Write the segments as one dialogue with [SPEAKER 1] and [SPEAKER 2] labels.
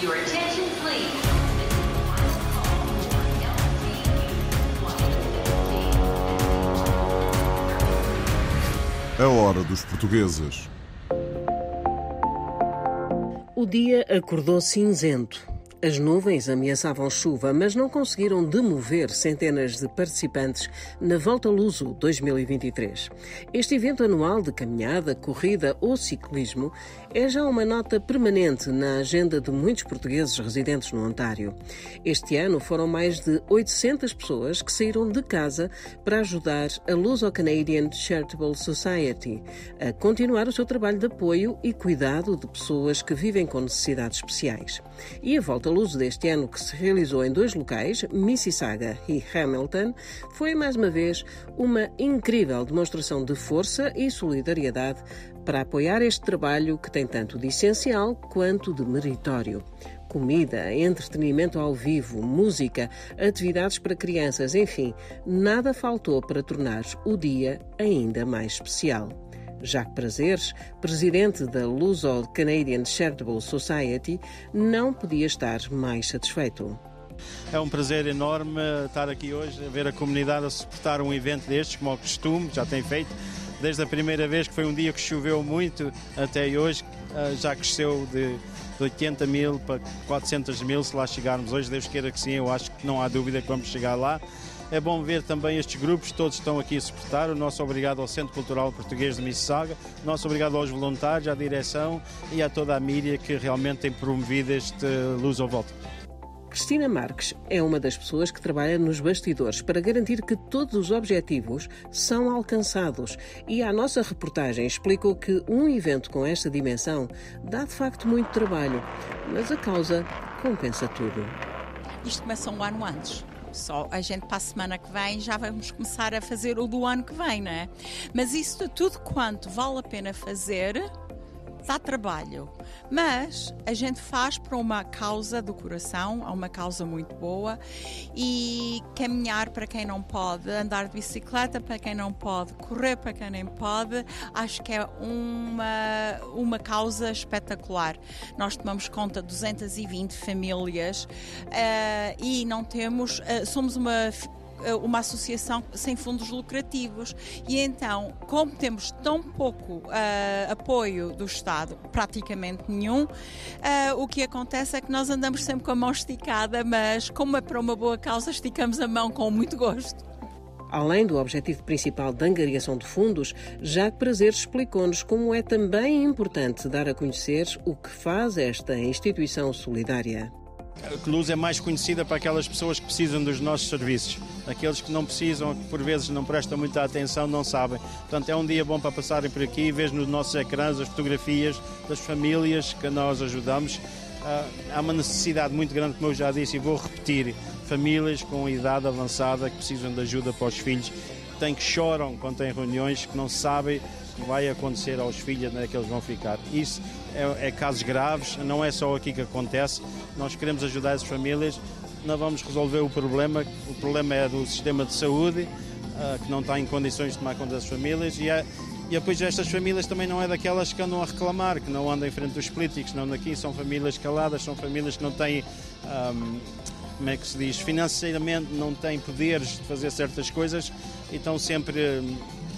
[SPEAKER 1] Your attention, please. This is the final call for LTU 2015.
[SPEAKER 2] A hora dos portugueses.
[SPEAKER 3] O dia acordou cinzento. As nuvens ameaçavam chuva, mas não conseguiram demover centenas de participantes na Volta Luso 2023. Este evento anual de caminhada, corrida ou ciclismo é já uma nota permanente na agenda de muitos portugueses residentes no Ontário. Este ano foram mais de 800 pessoas que saíram de casa para ajudar a Luso-Canadian Charitable Society a continuar o seu trabalho de apoio e cuidado de pessoas que vivem com necessidades especiais. E a Volta Luso deste ano, que se realizou em dois locais, Mississauga e Hamilton, foi mais uma vez uma incrível demonstração de força e solidariedade para apoiar este trabalho que tem tanto de essencial quanto de meritório. Comida, entretenimento ao vivo, música, atividades para crianças, enfim, nada faltou para tornar o dia ainda mais especial. Jacques Prazeres, presidente da Luso Canadian Charitable Society, não podia estar mais satisfeito.
[SPEAKER 4] É um prazer enorme estar aqui hoje, ver a comunidade a suportar um evento destes, como ao costume, já tem feito. Desde a primeira vez, que foi um dia que choveu muito, até hoje, já cresceu de 80 mil para 400 mil, se lá chegarmos hoje, Deus queira que sim, eu acho que não há dúvida que vamos chegar lá. É bom ver também estes grupos, todos estão aqui a suportar. O nosso obrigado ao Centro Cultural Português de Mississauga, o nosso obrigado aos voluntários, à direção e a toda a mídia que realmente tem promovido este Luz ao Volta.
[SPEAKER 3] Cristina Marques é uma das pessoas que trabalha nos bastidores para garantir que todos os objetivos são alcançados e a nossa reportagem explicou que um evento com esta dimensão dá de facto muito trabalho, mas a causa compensa tudo.
[SPEAKER 5] Isto começa um ano antes. Só a gente para a semana que vem já vamos começar a fazer o do ano que vem, não é? Mas isso tudo quanto vale a pena fazer, dá trabalho. Mas a gente faz para uma causa do coração, a uma causa muito boa e caminhar para quem não pode, andar de bicicleta para quem não pode, correr para quem nem pode, acho que é uma, uma causa espetacular. Nós tomamos conta de 220 famílias uh, e não temos, uh, somos uma uma associação sem fundos lucrativos. E então, como temos tão pouco uh, apoio do Estado, praticamente nenhum, uh, o que acontece é que nós andamos sempre com a mão esticada, mas como é para uma boa causa, esticamos a mão com muito gosto.
[SPEAKER 3] Além do objetivo principal da angariação de fundos, Jacques Prazer explicou-nos como é também importante dar a conhecer o que faz esta instituição solidária.
[SPEAKER 4] A Luz é mais conhecida para aquelas pessoas que precisam dos nossos serviços. Aqueles que não precisam, que por vezes não prestam muita atenção, não sabem. Portanto, é um dia bom para passarem por aqui e ver nos nossos ecrãs as fotografias das famílias que nós ajudamos. Há uma necessidade muito grande, como eu já disse, e vou repetir: famílias com idade avançada que precisam de ajuda para os filhos, têm, que choram quando têm reuniões, que não sabem vai acontecer aos filhos, onde é que eles vão ficar. Isso é, é casos graves, não é só aqui que acontece. Nós queremos ajudar essas famílias, não vamos resolver o problema. O problema é do sistema de saúde, uh, que não está em condições de tomar conta das famílias, e, é, e depois estas famílias também não é daquelas que andam a reclamar, que não andam em frente dos políticos, não daqui, são famílias caladas, são famílias que não têm. Um, como é que se diz, financeiramente não têm poderes de fazer certas coisas e estão sempre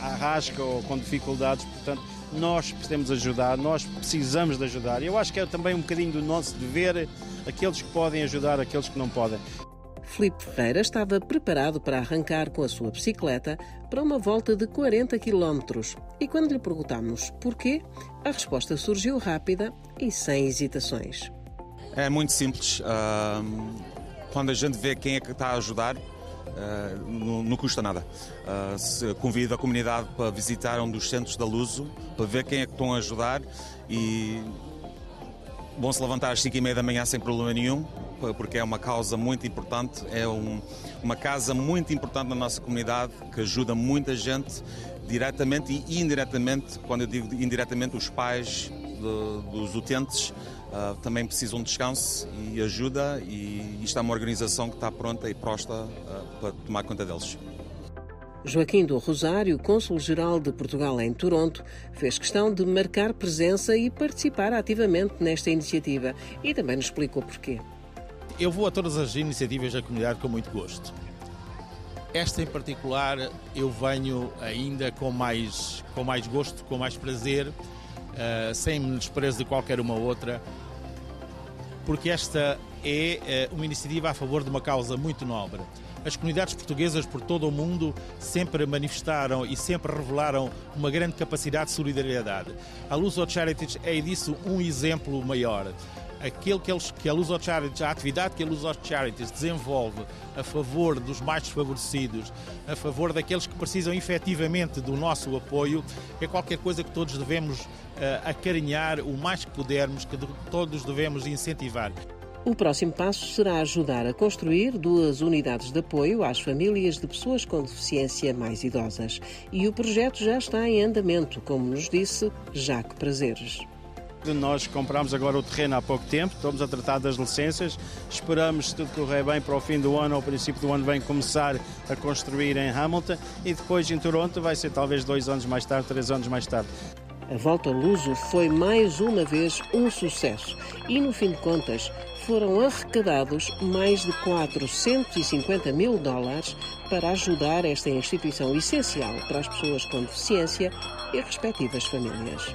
[SPEAKER 4] à rasca ou com dificuldades, portanto nós podemos ajudar, nós precisamos de ajudar. Eu acho que é também um bocadinho do nosso dever aqueles que podem ajudar aqueles que não podem.
[SPEAKER 3] Filipe Ferreira estava preparado para arrancar com a sua bicicleta para uma volta de 40 km. E quando lhe perguntámos porquê, a resposta surgiu rápida e sem hesitações.
[SPEAKER 6] É muito simples. quando a gente vê quem é que está a ajudar, Uh, não, custa nada. Se convido a comunidade para visitar um dos centros da Luso, para ver quem é que estão a ajudar e vão se levantar às 5 e meia da manhã sem problema nenhum, porque é uma causa muito importante, é um, uma casa muito importante na nossa comunidade, que ajuda muita gente, diretamente e indiretamente, quando eu digo indiretamente, os pais de, dos utentes uh, também precisam de descanso e ajuda e isto é uma organização que está pronta e prosta uh, para tomar conta deles.
[SPEAKER 3] Joaquim do Rosário, cônsul-geral de Portugal em Toronto, fez questão de marcar presença e participar ativamente nesta iniciativa e também nos explicou porquê.
[SPEAKER 7] Eu vou a todas as iniciativas da comunidade com muito gosto. Esta em particular eu venho ainda com mais, com mais gosto, com mais prazer, uh, sem desprezo de qualquer uma outra, porque esta é uh, uma iniciativa a favor de uma causa muito nobre. As comunidades portuguesas por todo o mundo sempre manifestaram e sempre revelaram uma grande capacidade de solidariedade. A Luz of Charities é disso um exemplo maior aquilo que, eles, que a Luz Charities, a atividade que a Luz Charities desenvolve a favor dos mais desfavorecidos, a favor daqueles que precisam efetivamente do nosso apoio, é qualquer coisa que todos devemos uh, acarinhar o mais que pudermos, que de, todos devemos incentivar.
[SPEAKER 3] O próximo passo será ajudar a construir duas unidades de apoio às famílias de pessoas com deficiência mais idosas. E o projeto já está em andamento, como nos disse Jacques Prazeres.
[SPEAKER 4] Nós compramos agora o terreno há pouco tempo, estamos a tratar das licenças. Esperamos, se tudo correr bem, para o fim do ano ou princípio do ano vem começar a construir em Hamilton e depois em Toronto vai ser talvez dois anos mais tarde, três anos mais tarde.
[SPEAKER 3] A volta Luso foi mais uma vez um sucesso e, no fim de contas, foram arrecadados mais de 450 mil dólares para ajudar esta instituição essencial para as pessoas com deficiência e respectivas famílias.